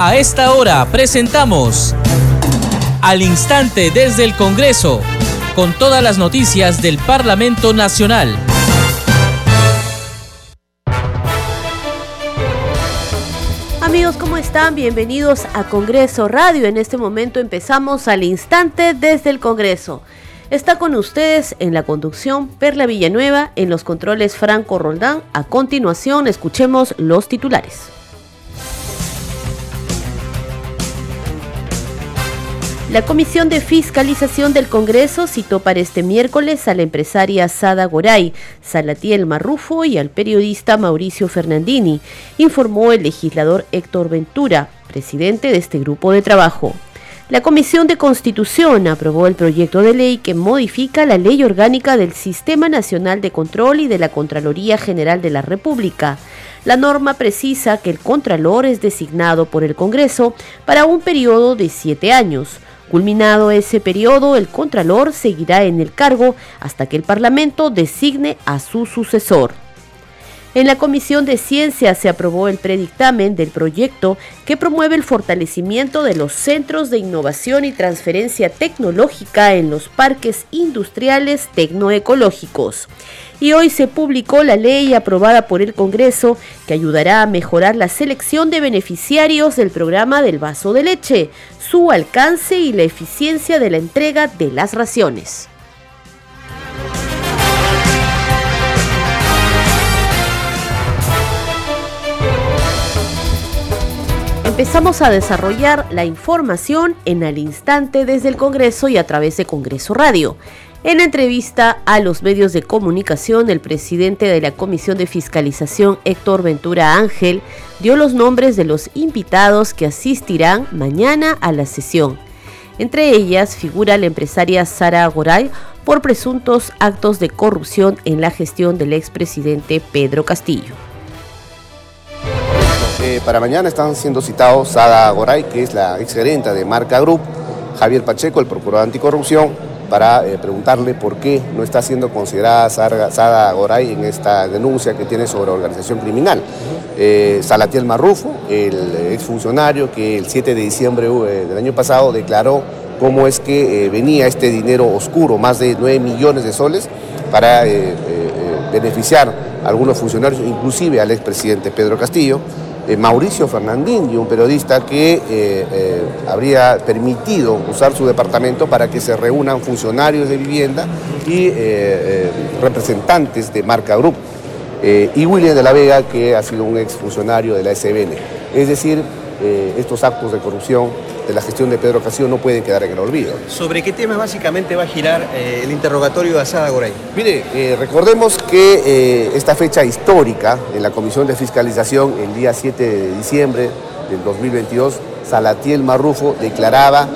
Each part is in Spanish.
A esta hora presentamos Al Instante desde el Congreso, con todas las noticias del Parlamento Nacional. Amigos, ¿cómo están? Bienvenidos a Congreso Radio. En este momento empezamos al instante desde el Congreso. Está con ustedes en la conducción Perla Villanueva, en los controles Franco Roldán. A continuación, escuchemos los titulares. La Comisión de Fiscalización del Congreso citó para este miércoles a la empresaria Sada Goray, Salatiel Marrufo y al periodista Mauricio Fernandini, informó el legislador Héctor Ventura, presidente de este grupo de trabajo. La Comisión de Constitución aprobó el proyecto de ley que modifica la ley orgánica del Sistema Nacional de Control y de la Contraloría General de la República. La norma precisa que el Contralor es designado por el Congreso para un periodo de siete años. Culminado ese periodo, el Contralor seguirá en el cargo hasta que el Parlamento designe a su sucesor. En la Comisión de Ciencia se aprobó el predictamen del proyecto que promueve el fortalecimiento de los centros de innovación y transferencia tecnológica en los parques industriales tecnoecológicos. Y hoy se publicó la ley aprobada por el Congreso que ayudará a mejorar la selección de beneficiarios del programa del vaso de leche, su alcance y la eficiencia de la entrega de las raciones. Empezamos a desarrollar la información en al instante desde el Congreso y a través de Congreso Radio. En entrevista a los medios de comunicación, el presidente de la Comisión de Fiscalización, Héctor Ventura Ángel, dio los nombres de los invitados que asistirán mañana a la sesión. Entre ellas figura la empresaria Sara Goray por presuntos actos de corrupción en la gestión del expresidente Pedro Castillo. Eh, para mañana están siendo citados Sada Goray, que es la exgerenta de Marca Group, Javier Pacheco, el procurador anticorrupción, para eh, preguntarle por qué no está siendo considerada Sada Goray en esta denuncia que tiene sobre organización criminal. Eh, Salatiel Marrufo, el exfuncionario que el 7 de diciembre del año pasado declaró cómo es que venía este dinero oscuro, más de 9 millones de soles, para beneficiar a algunos funcionarios, inclusive al expresidente Pedro Castillo. Eh, Mauricio Fernandini, un periodista que eh, eh, habría permitido usar su departamento para que se reúnan funcionarios de vivienda y representantes de Marca Group. y William de la Vega, que ha sido un exfuncionario de la SBN. Es decir, estos actos de corrupción de la gestión de Pedro Castillo no pueden quedar en el olvido. ¿Sobre qué tema básicamente va a girar eh, el interrogatorio de Asada Goray? Mire, eh, recordemos que eh, esta fecha histórica en la Comisión de Fiscalización, el día 7 de diciembre del 2022, Salatiel Marrufo declaraba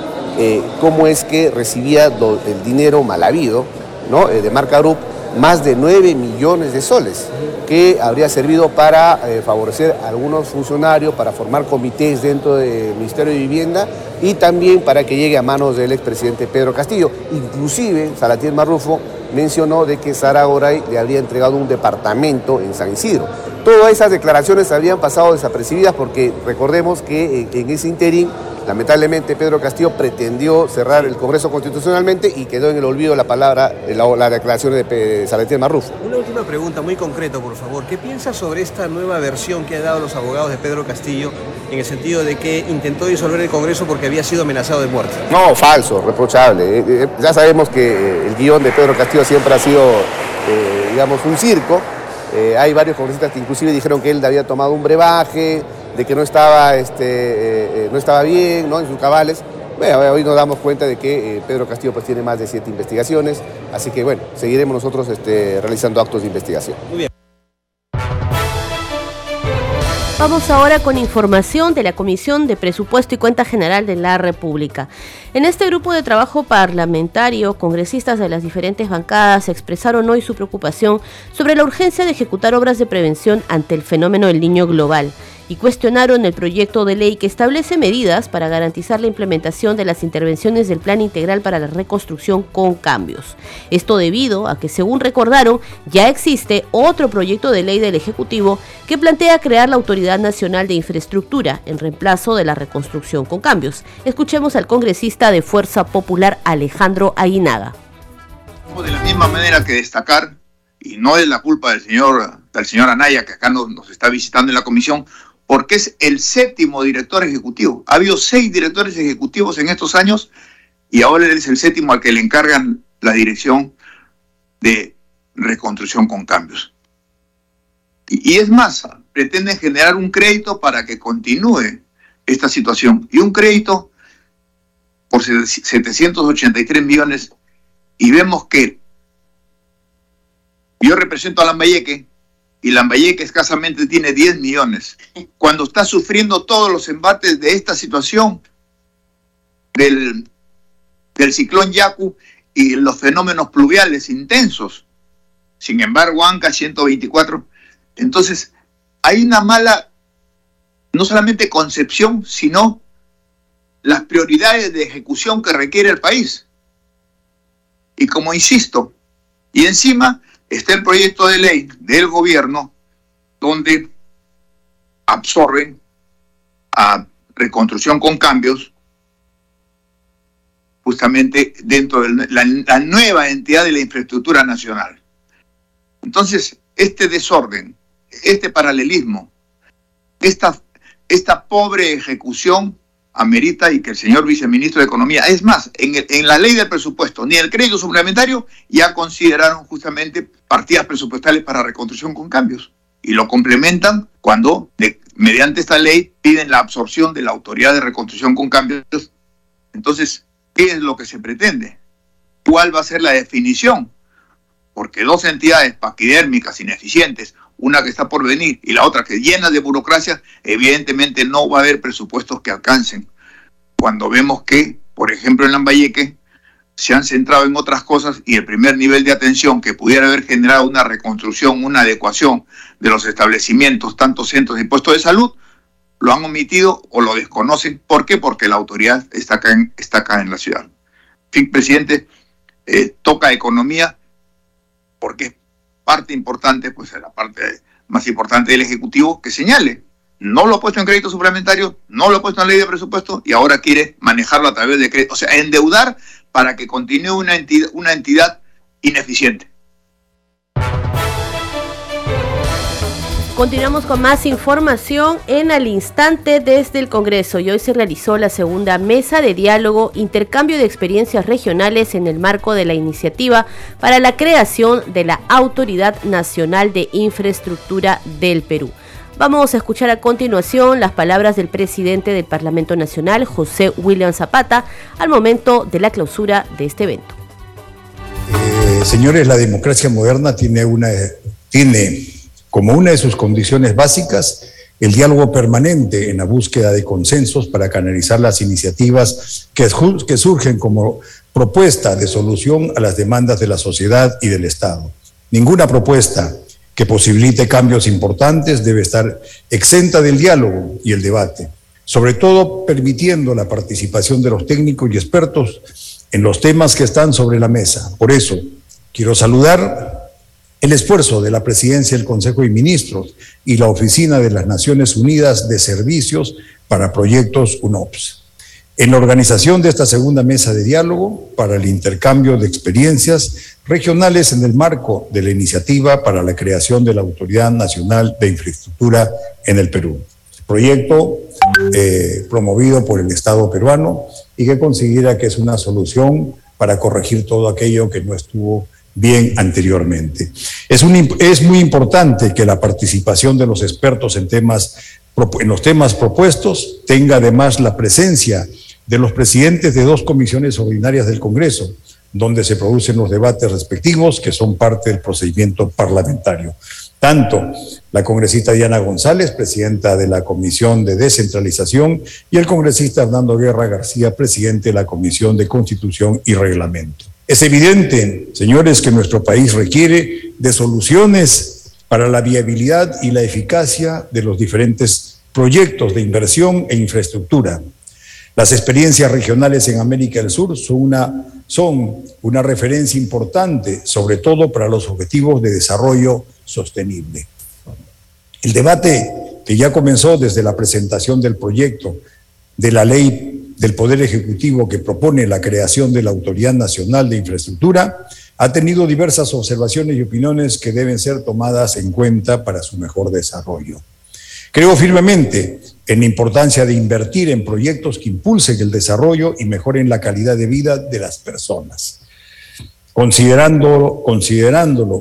cómo es que recibía el dinero mal habido ¿no? de Marca Group más de 9 millones de soles, que habría servido para eh, favorecer a algunos funcionarios, para formar comités dentro del Ministerio de Vivienda y también para que llegue a manos del expresidente Pedro Castillo. Inclusive, Salatiel Marrufo mencionó de que Sara Goray le habría entregado un departamento en San Isidro. Todas esas declaraciones habrían pasado desapercibidas porque recordemos que en ese interín Lamentablemente Pedro Castillo pretendió cerrar el Congreso constitucionalmente y quedó en el olvido la palabra, la, la declaración de Salatiel Marrufo. Una última pregunta muy concreta, por favor. ¿Qué piensa sobre esta nueva versión que han dado los abogados de Pedro Castillo en el sentido de que intentó disolver el Congreso porque había sido amenazado de muerte? No, falso, reprochable. Eh, eh, ya sabemos que eh, el guion de Pedro Castillo siempre ha sido, digamos, un circo. hay varios congresistas que inclusive dijeron que él había tomado un brebaje, de que no estaba, este, eh, eh, no estaba bien ¿no? en sus cabales. Bueno, hoy nos damos cuenta de que eh, Pedro Castillo pues, tiene más de siete investigaciones, así que bueno, seguiremos nosotros este, realizando actos de investigación. Muy bien. Vamos ahora con información de la Comisión de Presupuesto y Cuenta General de la República. En este grupo de trabajo parlamentario, congresistas de las diferentes bancadas expresaron hoy su preocupación sobre la urgencia de ejecutar obras de prevención ante el fenómeno del niño global y cuestionaron el proyecto de ley que establece medidas para garantizar la implementación de las intervenciones del Plan Integral para la Reconstrucción con cambios. Esto debido a que, según recordaron, ya existe otro proyecto de ley del Ejecutivo que plantea crear la Autoridad Nacional de Infraestructura en reemplazo de la reconstrucción con cambios. Escuchemos al congresista de Fuerza Popular Alejandro Aguinaga. De la misma manera que destacar, y no es la culpa del señor, del señor Anaya, que acá nos, nos está visitando en la comisión, porque es el séptimo director ejecutivo. Ha habido seis directores ejecutivos en estos años y ahora él es el séptimo al que le encargan la dirección de reconstrucción con cambios. Y, es más, pretenden generar un crédito para que continúe esta situación. Y un crédito por 783 millones y vemos que yo represento a Lambayeque y Lambayeque escasamente tiene 10 millones. Cuando está sufriendo todos los embates de esta situación del, del ciclón Yaku y los fenómenos pluviales intensos. Sin embargo, Anca 124. Entonces, hay una mala, no solamente concepción, sino las prioridades de ejecución que requiere el país. Y como insisto, y encima está el proyecto de ley del gobierno donde absorben a reconstrucción con cambios justamente dentro de la, nueva entidad de la infraestructura nacional. Entonces, este desorden, este paralelismo, esta pobre ejecución amerita y que el señor viceministro de Economía, es más, en, el, en, la ley del presupuesto, ni el crédito suplementario ya consideraron justamente partidas presupuestales para reconstrucción con cambios. Y lo complementan cuando, mediante esta ley, piden la absorción de la autoridad de reconstrucción con cambios. Entonces, ¿qué es lo que se pretende? ¿Cuál va a ser la definición? Porque dos entidades paquidérmicas ineficientes, una que está por venir y la otra que llena de burocracia, evidentemente no va a haber presupuestos que alcancen. Cuando vemos que, por ejemplo, en Lambayeque se han centrado en otras cosas y el primer nivel de atención que pudiera haber generado una reconstrucción, una adecuación de los establecimientos, tantos centros de puestos de salud, lo han omitido o lo desconocen. ¿Por qué? Porque la autoridad está acá en, está acá en la ciudad. Fin, presidente, eh, toca economía porque parte importante, pues la parte más importante del Ejecutivo, que señale, no lo ha puesto en crédito suplementario, no lo ha puesto en ley de presupuesto y ahora quiere manejarlo a través de crédito, o sea, endeudar para que continúe una entidad, una entidad ineficiente. Continuamos con más información en al instante desde el Congreso y hoy se realizó la segunda mesa de diálogo Intercambio de Experiencias Regionales en el marco de la iniciativa para la creación de la Autoridad Nacional de Infraestructura del Perú. Vamos a escuchar a continuación las palabras del presidente del Parlamento Nacional, José William Zapata, al momento de la clausura de este evento. Eh, señores, la democracia moderna tiene una tiene como una de sus condiciones básicas el diálogo permanente en la búsqueda de consensos para canalizar las iniciativas que, surgen como propuesta de solución a las demandas de la sociedad y del Estado. Ninguna propuesta que posibilite cambios importantes debe estar exenta del diálogo y el debate, sobre todo permitiendo la participación de los técnicos y expertos en los temas que están sobre la mesa. Por eso, quiero saludar el esfuerzo de la Presidencia del Consejo de Ministros y la Oficina de las Naciones Unidas de Servicios para Proyectos UNOPS. En la organización de esta segunda mesa de diálogo para el intercambio de experiencias regionales en el marco de la iniciativa para la creación de la Autoridad Nacional de Infraestructura en el Perú. Proyecto eh, promovido por el Estado peruano y que considera que es una solución para corregir todo aquello que no estuvo bien anteriormente. Es, muy importante que la participación de los expertos en, en los temas propuestos tenga además la presencia de los presidentes de dos comisiones ordinarias del Congreso, donde se producen los debates respectivos que son parte del procedimiento parlamentario. Tanto la congresista Diana González, presidenta de la Comisión de Descentralización, y el congresista Hernando Guerra García, presidente de la Comisión de Constitución y Reglamento. Es evidente, señores, que nuestro país requiere de soluciones para la viabilidad y la eficacia de los diferentes proyectos de inversión e infraestructura. Las experiencias regionales en América del Sur son una, referencia importante, sobre todo para los objetivos de desarrollo sostenible. El debate que ya comenzó desde la presentación del proyecto de la ley del Poder Ejecutivo que propone la creación de la Autoridad Nacional de Infraestructura, ha tenido diversas observaciones y opiniones que deben ser tomadas en cuenta para su mejor desarrollo. Creo firmemente en la importancia de invertir en proyectos que impulsen el desarrollo y mejoren la calidad de vida de las personas, considerándolo,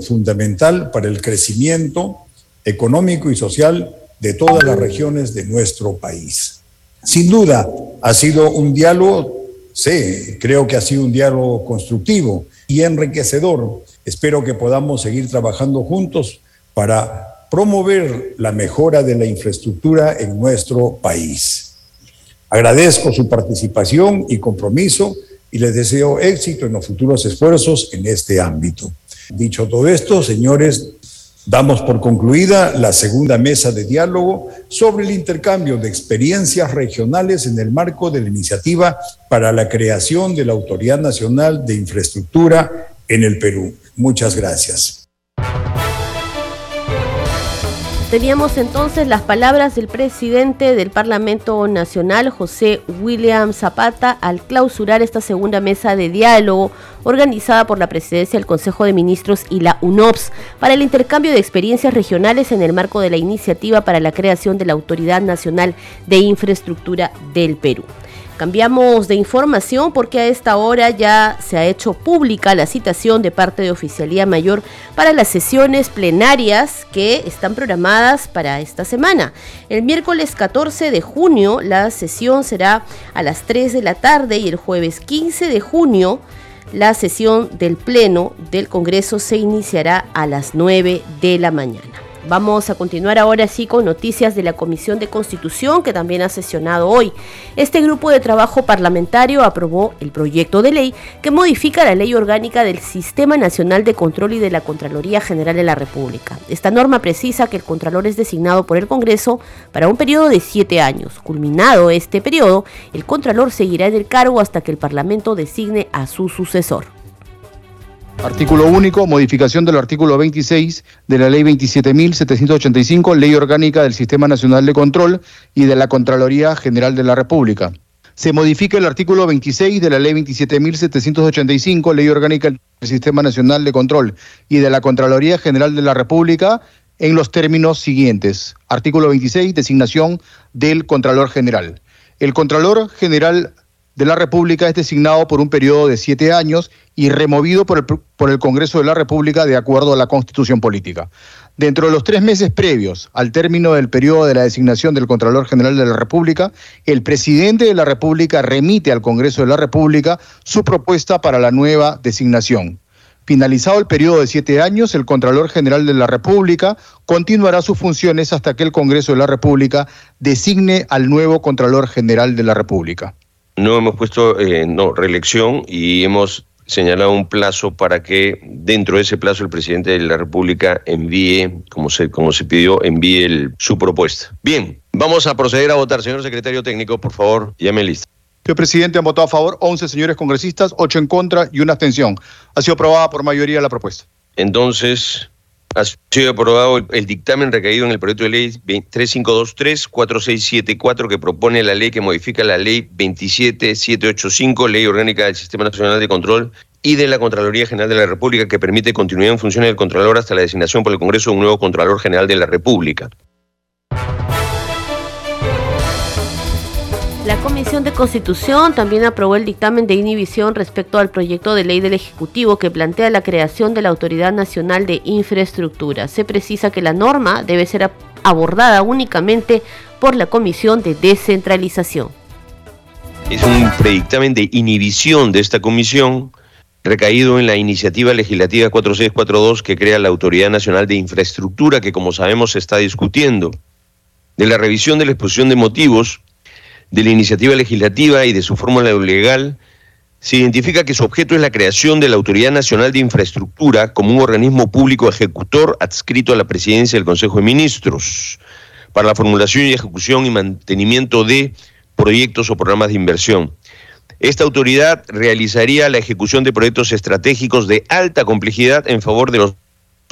fundamental para el crecimiento económico y social de todas las regiones de nuestro país. Sin duda, ha sido un diálogo, sí, creo que ha sido un diálogo constructivo y enriquecedor. Espero que podamos seguir trabajando juntos para promover la mejora de la infraestructura en nuestro país. Agradezco su participación y compromiso y les deseo éxito en los futuros esfuerzos en este ámbito. Dicho todo esto, señores, damos por concluida la segunda mesa de diálogo sobre el intercambio de experiencias regionales en el marco de la iniciativa para la creación de la Autoridad Nacional de Infraestructura en el Perú. Muchas gracias. Teníamos entonces las palabras del presidente del Parlamento Nacional, José William Zapata, al clausurar esta segunda mesa de diálogo organizada por la presidencia del Consejo de Ministros y la UNOPS para el intercambio de experiencias regionales en el marco de la iniciativa para la creación de la Autoridad Nacional de Infraestructura del Perú. Cambiamos de información porque a esta hora ya se ha hecho pública la citación de parte de Oficialía Mayor para las sesiones plenarias que están programadas para esta semana. El miércoles 14 de junio la sesión será a las 3 de la tarde y el jueves 15 de junio la sesión del Pleno del Congreso se iniciará a las 9 de la mañana. Vamos a continuar ahora sí con noticias de la Comisión de Constitución que también ha sesionado hoy. Este grupo de trabajo parlamentario aprobó el proyecto de ley que modifica la ley orgánica del Sistema Nacional de Control y de la Contraloría General de la República. Esta norma precisa que el Contralor es designado por el Congreso para un periodo de siete años. Culminado este periodo, el Contralor seguirá en el cargo hasta que el Parlamento designe a su sucesor. Artículo único, modificación del artículo 26 de la Ley 27.785, Ley Orgánica del Sistema Nacional de Control y de la Contraloría General de la República. Se modifica el artículo 26 de la Ley 27.785, Ley Orgánica del Sistema Nacional de Control y de la Contraloría General de la República en los términos siguientes. Artículo 26, designación del Contralor General. El Contralor General de la República es designado por un periodo de siete años y removido por el, por el Congreso de la República de acuerdo a la Constitución Política. Dentro de los tres meses previos al término del periodo de la designación del Contralor General de la República, el presidente de la República remite al Congreso de la República su propuesta para la nueva designación. Finalizado el periodo de siete años, el Contralor General de la República continuará sus funciones hasta que el Congreso de la República designe al nuevo Contralor General de la República no hemos puesto eh, no, reelección y hemos señalado un plazo para que dentro de ese plazo el presidente de la República envíe, como se, como se pidió, envíe su propuesta. Bien, vamos a proceder a votar. Señor secretario técnico, por favor, llame lista. Señor presidente, han votado a favor 11 señores congresistas, 8 en contra y una abstención. Ha sido aprobada por mayoría la propuesta. Entonces, ha sido aprobado el, dictamen recaído en el proyecto de ley 3523-4674 que propone la ley que modifica la ley 27785, ley orgánica del Sistema Nacional de Control y de la Contraloría General de la República que permite continuidad en funciones del Contralor hasta la designación por el Congreso de un nuevo Contralor General de la República. La Comisión de Constitución también aprobó el dictamen de inhibición respecto al proyecto de ley del Ejecutivo que plantea la creación de la Autoridad Nacional de Infraestructura. Se precisa que la norma debe ser abordada únicamente por la Comisión de Descentralización. Es un predictamen de inhibición de esta comisión recaído en la iniciativa legislativa 4642 que crea la Autoridad Nacional de Infraestructura que como sabemos se está discutiendo. De la revisión de la exposición de motivos de la iniciativa legislativa y de su fórmula legal, se identifica que su objeto es la creación de la Autoridad Nacional de Infraestructura como un organismo público ejecutor adscrito a la presidencia del Consejo de Ministros. para la formulación y ejecución y mantenimiento de proyectos o programas de inversión. Esta autoridad realizaría la ejecución de proyectos estratégicos de alta complejidad en favor de los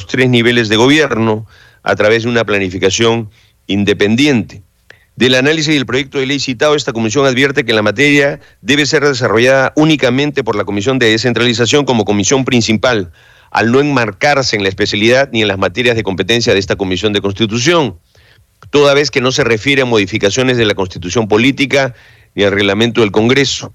tres niveles de gobierno a través de una planificación independiente. Del análisis del proyecto de ley citado, esta comisión advierte que la materia debe ser desarrollada únicamente por la Comisión de Descentralización como comisión principal, al no enmarcarse en la especialidad ni en las materias de competencia de esta Comisión de Constitución, toda vez que no se refiere a modificaciones de la Constitución Política ni al reglamento del Congreso.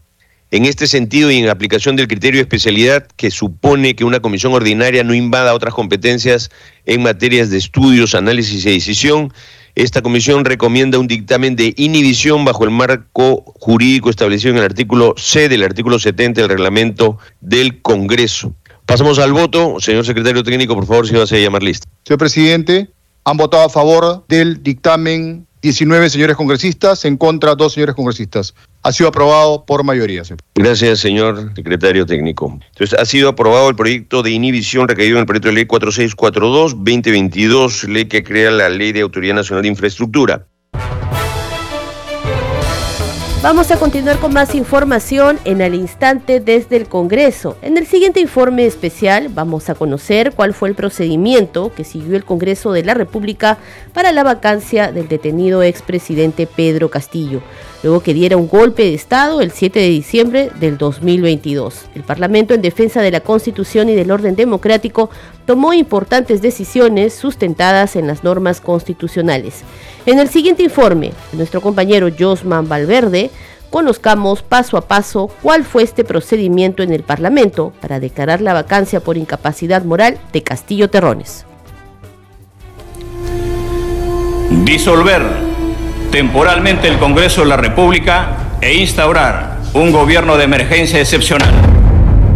En este sentido y en aplicación del criterio de especialidad que supone que una comisión ordinaria no invada otras competencias en materias de estudios, análisis y decisión, esta comisión recomienda un dictamen de inhibición bajo el marco jurídico establecido en el artículo C del artículo 70 del reglamento del Congreso. Pasamos al voto. Señor secretario técnico, por favor, si va a llamar lista. Señor presidente, han votado a favor del dictamen 19 señores congresistas, en contra dos señores congresistas. Ha sido aprobado por mayoría. Gracias, señor secretario técnico. Entonces, ha sido aprobado el proyecto de inhibición recaído en el proyecto de ley 4642-2022, ley que crea la Ley de Autoridad Nacional de Infraestructura. Vamos a continuar con más información en el instante desde el Congreso. En el siguiente informe especial vamos a conocer cuál fue el procedimiento que siguió el Congreso de la República para la vacancia del detenido expresidente Pedro Castillo, luego que diera un golpe de Estado el 7 de diciembre del 2022. El Parlamento en defensa de la Constitución y del orden democrático tomó importantes decisiones sustentadas en las normas constitucionales. En el siguiente informe, nuestro compañero Josman Valverde, conozcamos paso a paso cuál fue este procedimiento en el Parlamento para declarar la vacancia por incapacidad moral de Castillo Terrones. Disolver temporalmente el Congreso de la República e instaurar un gobierno de emergencia excepcional.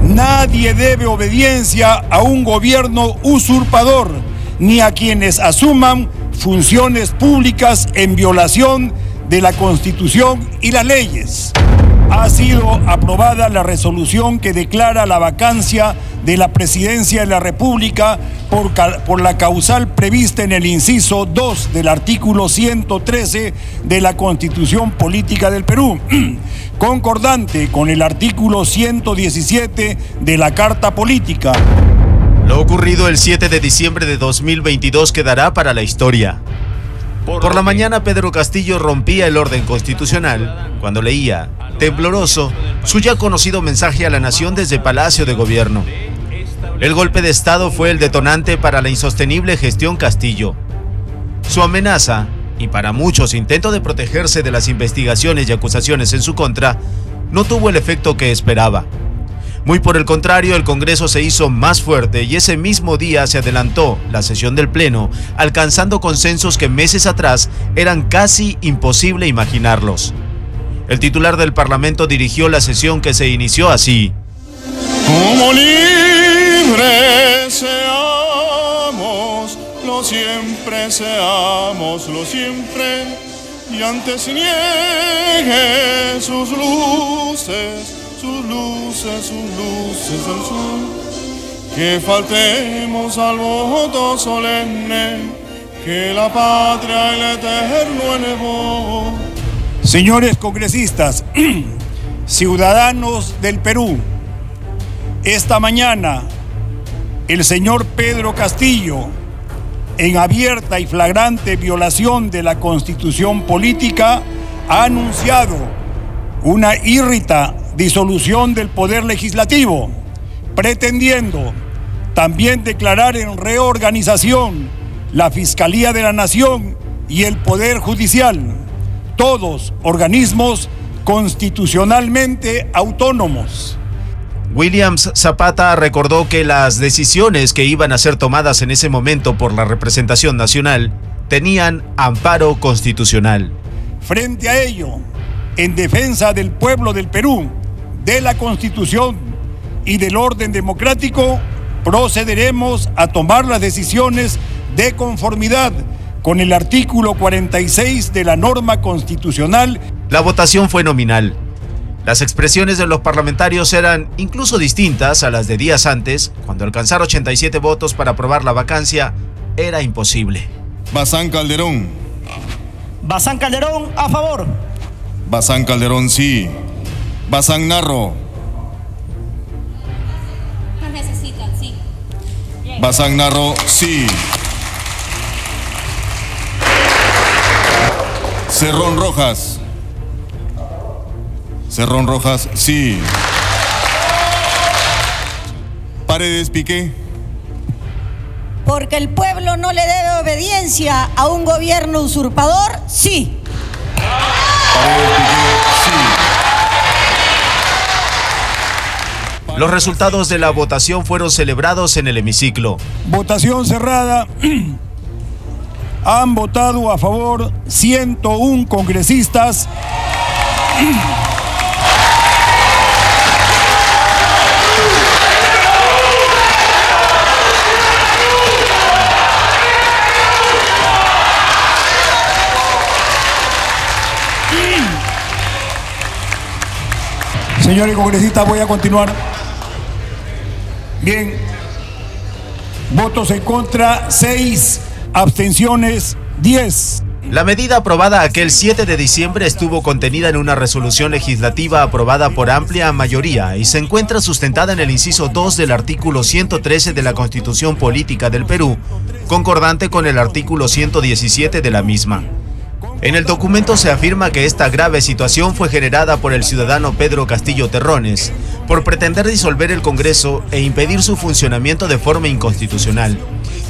Nadie debe obediencia a un gobierno usurpador, ni a quienes asuman funciones públicas en violación de la Constitución y las leyes. Ha sido aprobada la resolución que declara la vacancia de la presidencia de la República por, la causal prevista en el inciso 2 del artículo 113 de la Constitución Política del Perú, concordante con el artículo 117 de la Carta Política. Lo ocurrido el 7 de diciembre de 2022 quedará para la historia. Por la mañana Pedro Castillo rompía el orden constitucional cuando leía, tembloroso, su ya conocido mensaje a la nación desde Palacio de Gobierno. El golpe de Estado fue el detonante para la insostenible gestión Castillo. Su amenaza, y para muchos intento de protegerse de las investigaciones y acusaciones en su contra, no tuvo el efecto que esperaba. Muy por el contrario, el Congreso se hizo más fuerte y ese mismo día se adelantó la sesión del Pleno, alcanzando consensos que meses atrás eran casi imposible imaginarlos. El titular del Parlamento dirigió la sesión que se inició así. Como libres seamos, lo siempre seamos, lo siempre, y antes niegue sus luces sus luces, sus luces del sol. Que faltemos al voto solemne que la patria el eterno elevó. Señores congresistas, ciudadanos del Perú, esta mañana el señor Pedro Castillo, en abierta y flagrante violación de la constitución política, ha anunciado una irrita disolución del Poder Legislativo, pretendiendo también declarar en reorganización la Fiscalía de la Nación y el Poder Judicial, todos organismos constitucionalmente autónomos. Williams Zapata recordó que las decisiones que iban a ser tomadas en ese momento por la representación nacional tenían amparo constitucional. Frente a ello, en defensa del pueblo del Perú, de la Constitución y del orden democrático, procederemos a tomar las decisiones de conformidad con el artículo 46 de la norma constitucional. La votación fue nominal. Las expresiones de los parlamentarios eran incluso distintas a las de días antes, cuando alcanzar 87 votos para aprobar la vacancia era imposible. Bazán Calderón, Bazán Calderón, a favor. Bazán Calderón, sí. Bazán Narro. Necesitan, sí. Bazán Narro, sí. Cerrón Rojas. Cerrón Rojas, sí. Paredes Piqué. Porque el pueblo no le debe obediencia a un gobierno usurpador, sí. Paredes Piqué, Los resultados de la votación fueron celebrados en el hemiciclo. Votación cerrada. Han votado a favor 101 congresistas. Señores congresistas, voy a continuar. Bien. Votos en contra, 6. Abstenciones, 10. La medida aprobada aquel 7 de diciembre estuvo contenida en una resolución legislativa aprobada por amplia mayoría y se encuentra sustentada en el inciso 2 del artículo 113 de la Constitución Política del Perú, concordante con el artículo 117 de la misma. En el documento se afirma que esta grave situación fue generada por el ciudadano Pedro Castillo Terrones, por pretender disolver el Congreso e impedir su funcionamiento de forma inconstitucional,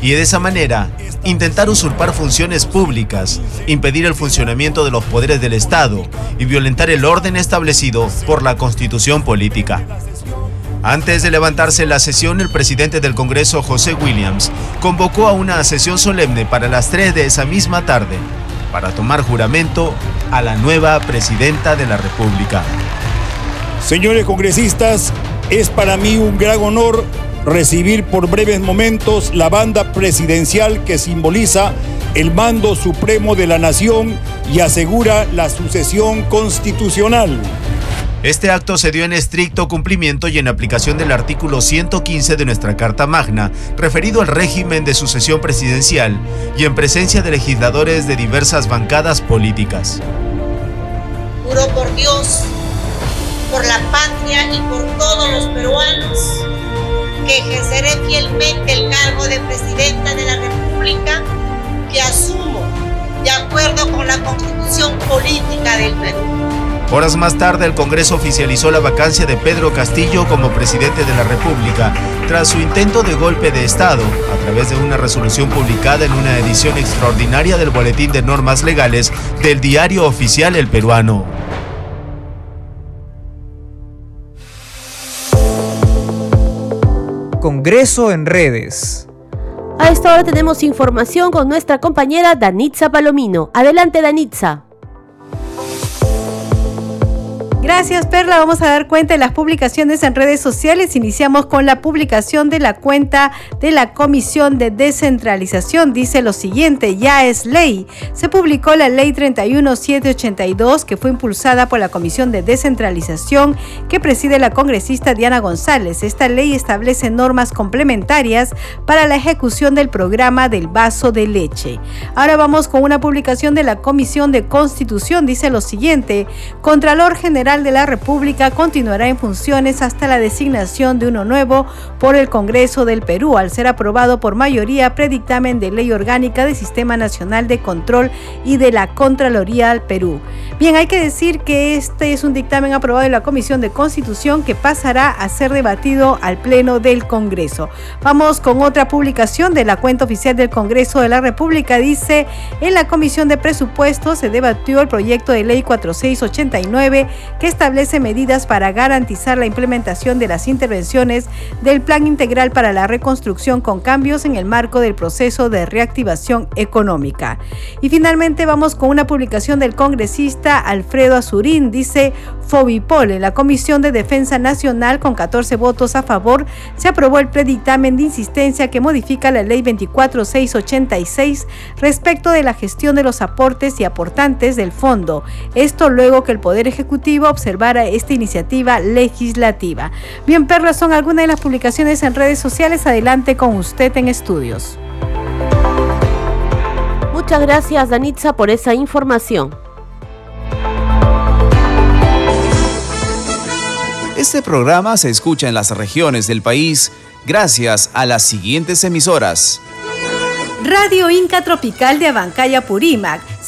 y de esa manera intentar usurpar funciones públicas, impedir el funcionamiento de los poderes del Estado y violentar el orden establecido por la Constitución Política. Antes de levantarse la sesión, el presidente del Congreso, José Williams, convocó a una sesión solemne para las 3 de esa misma tarde para tomar juramento a la nueva presidenta de la República. Señores congresistas, es para mí un gran honor recibir por breves momentos la banda presidencial que simboliza el mando supremo de la nación y asegura la sucesión constitucional. Este acto se dio en estricto cumplimiento y en aplicación del artículo 115 de nuestra Carta Magna, referido al régimen de sucesión presidencial y en presencia de legisladores de diversas bancadas políticas. Juro por Dios, por la patria y por todos los peruanos que ejerceré fielmente el cargo de presidenta de la República que asumo de acuerdo con la constitución política del Perú. Horas más tarde, el Congreso oficializó la vacancia de Pedro Castillo como presidente de la República, tras su intento de golpe de Estado, a través de una resolución publicada en una edición extraordinaria del Boletín de Normas Legales del diario oficial El Peruano. Congreso en redes. A esta hora tenemos información con nuestra compañera Danitza Palomino. Adelante, Danitza. Gracias Perla, vamos a dar cuenta de las publicaciones en redes sociales. Iniciamos con la publicación de la cuenta de la Comisión de Descentralización. Dice lo siguiente, ya es ley. Se publicó la ley 31782 que fue impulsada por la Comisión de Descentralización que preside la congresista Diana González. Esta ley establece normas complementarias para la ejecución del programa del vaso de leche. Ahora vamos con una publicación de la Comisión de Constitución. Dice lo siguiente, Contralor General de la República continuará en funciones hasta la designación de uno nuevo por el Congreso del Perú, al ser aprobado por mayoría predictamen de ley orgánica del Sistema Nacional de Control y de la Contraloría del Perú. Bien, hay que decir que este es un dictamen aprobado en la Comisión de Constitución que pasará a ser debatido al Pleno del Congreso. Vamos con otra publicación de la cuenta oficial del Congreso de la República. Dice, en la Comisión de Presupuestos se debatió el proyecto de ley 4689 que establece medidas para garantizar la implementación de las intervenciones del Plan Integral para la Reconstrucción con cambios en el marco del proceso de reactivación económica. Y finalmente vamos con una publicación del congresista Alfredo Azurín. Dice Fobipol, en la Comisión de Defensa Nacional con 14 votos a favor, se aprobó el predictamen de insistencia que modifica la ley 24686 respecto de la gestión de los aportes y aportantes del fondo. Esto luego que el Poder Ejecutivo observara esta iniciativa legislativa. Bien, Perla, son algunas de las publicaciones en redes sociales. Adelante con usted en estudios. Muchas gracias Danitza por esa información. Este programa se escucha en las regiones del país gracias a las siguientes emisoras. Radio Inca Tropical de Abancaya Purímac,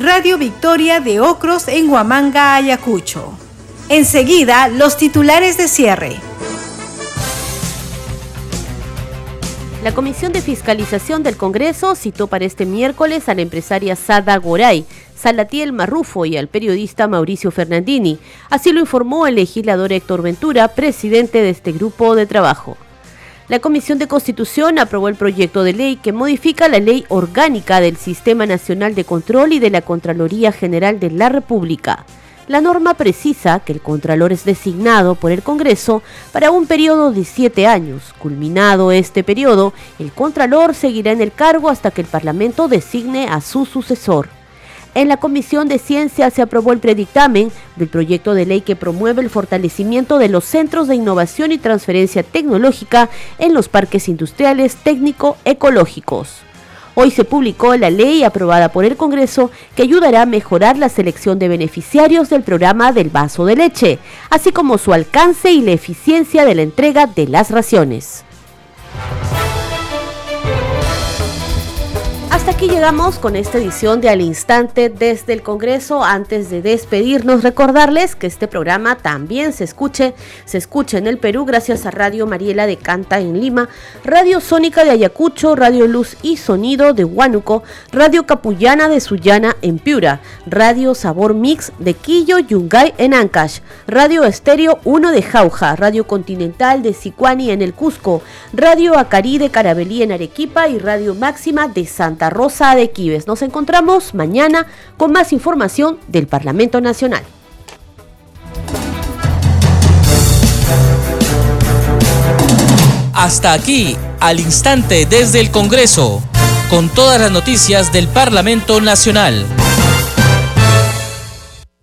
Radio Victoria de Ocros en Huamanga, Ayacucho. Enseguida, los titulares de cierre. La Comisión de Fiscalización del Congreso citó para este miércoles a la empresaria Sada Goray, Salatiel Marrufo y al periodista Mauricio Fernandini. Así lo informó el legislador Héctor Ventura, presidente de este grupo de trabajo. La Comisión de Constitución aprobó el proyecto de ley que modifica la ley orgánica del Sistema Nacional de Control y de la Contraloría General de la República. La norma precisa que el Contralor es designado por el Congreso para un periodo de siete años. Culminado este periodo, el Contralor seguirá en el cargo hasta que el Parlamento designe a su sucesor. En la Comisión de Ciencia se aprobó el predictamen del proyecto de ley que promueve el fortalecimiento de los centros de innovación y transferencia tecnológica en los parques industriales técnico-ecológicos. Hoy se publicó la ley aprobada por el Congreso que ayudará a mejorar la selección de beneficiarios del programa del vaso de leche, así como su alcance y la eficiencia de la entrega de las raciones. Hasta aquí llegamos con esta edición de Al Instante desde el Congreso. Antes de despedirnos, recordarles que este programa también se escuche, se escucha en el Perú gracias a Radio Mariela de Canta en Lima, Radio Sónica de Ayacucho, Radio Luz y Sonido de Huánuco, Radio Capullana de Sullana en Piura, Radio Sabor Mix de Quillo Yungay en Ancash, Radio Estéreo 1 de Jauja, Radio Continental de Sicuani en el Cusco, Radio Acari de Carabelí en Arequipa y Radio Máxima de Santa Rosa de Quives. Nos encontramos mañana con más información del Parlamento Nacional. Hasta aquí, al instante desde el Congreso, con todas las noticias del Parlamento Nacional.